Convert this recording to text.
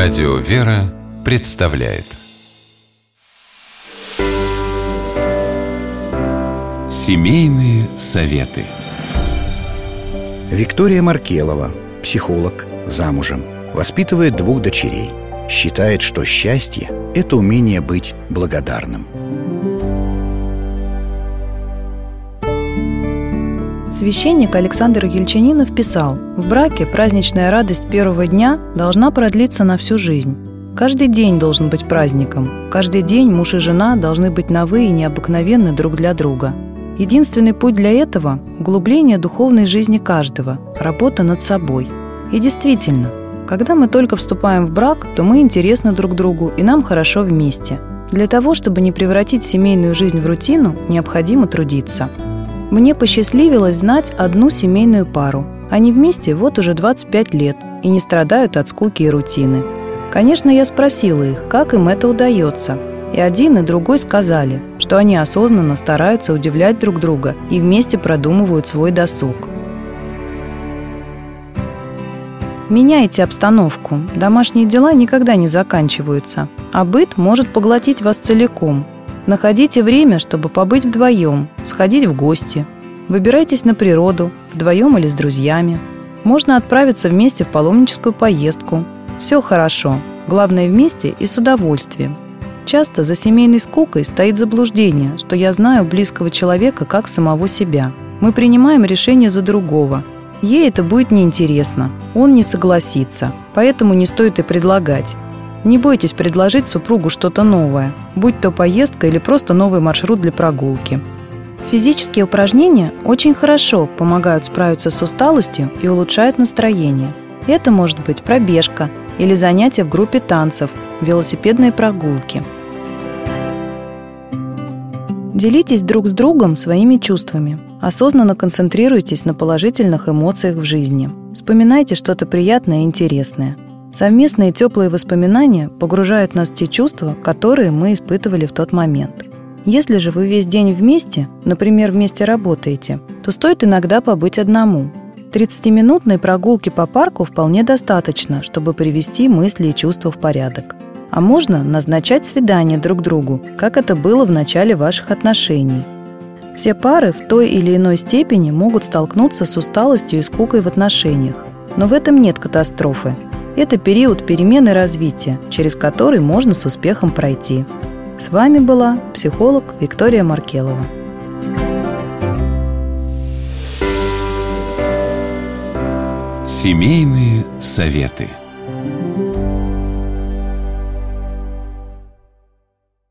Радио «Вера» представляет Семейные советы Виктория Маркелова, психолог, замужем, воспитывает двух дочерей. Считает, что счастье – это умение быть благодарным. Священник Александр Ельчанинов писал, в браке праздничная радость первого дня должна продлиться на всю жизнь. Каждый день должен быть праздником. Каждый день муж и жена должны быть новы и необыкновенны друг для друга. Единственный путь для этого – углубление духовной жизни каждого, работа над собой. И действительно, когда мы только вступаем в брак, то мы интересны друг другу и нам хорошо вместе. Для того, чтобы не превратить семейную жизнь в рутину, необходимо трудиться – мне посчастливилось знать одну семейную пару. Они вместе вот уже 25 лет и не страдают от скуки и рутины. Конечно, я спросила их, как им это удается. И один, и другой сказали, что они осознанно стараются удивлять друг друга и вместе продумывают свой досуг. Меняйте обстановку. Домашние дела никогда не заканчиваются, а быт может поглотить вас целиком, Находите время, чтобы побыть вдвоем, сходить в гости. Выбирайтесь на природу, вдвоем или с друзьями. Можно отправиться вместе в паломническую поездку. Все хорошо, главное вместе и с удовольствием. Часто за семейной скукой стоит заблуждение, что я знаю близкого человека как самого себя. Мы принимаем решение за другого. Ей это будет неинтересно, он не согласится, поэтому не стоит и предлагать. Не бойтесь предложить супругу что-то новое, будь то поездка или просто новый маршрут для прогулки. Физические упражнения очень хорошо помогают справиться с усталостью и улучшают настроение. Это может быть пробежка или занятия в группе танцев, велосипедные прогулки. Делитесь друг с другом своими чувствами. Осознанно концентрируйтесь на положительных эмоциях в жизни. Вспоминайте что-то приятное и интересное – Совместные теплые воспоминания погружают нас в те чувства, которые мы испытывали в тот момент. Если же вы весь день вместе, например, вместе работаете, то стоит иногда побыть одному. 30-минутной прогулки по парку вполне достаточно, чтобы привести мысли и чувства в порядок. А можно назначать свидание друг другу, как это было в начале ваших отношений. Все пары в той или иной степени могут столкнуться с усталостью и скукой в отношениях. Но в этом нет катастрофы, это период перемены развития, через который можно с успехом пройти. С вами была психолог Виктория Маркелова. Семейные советы.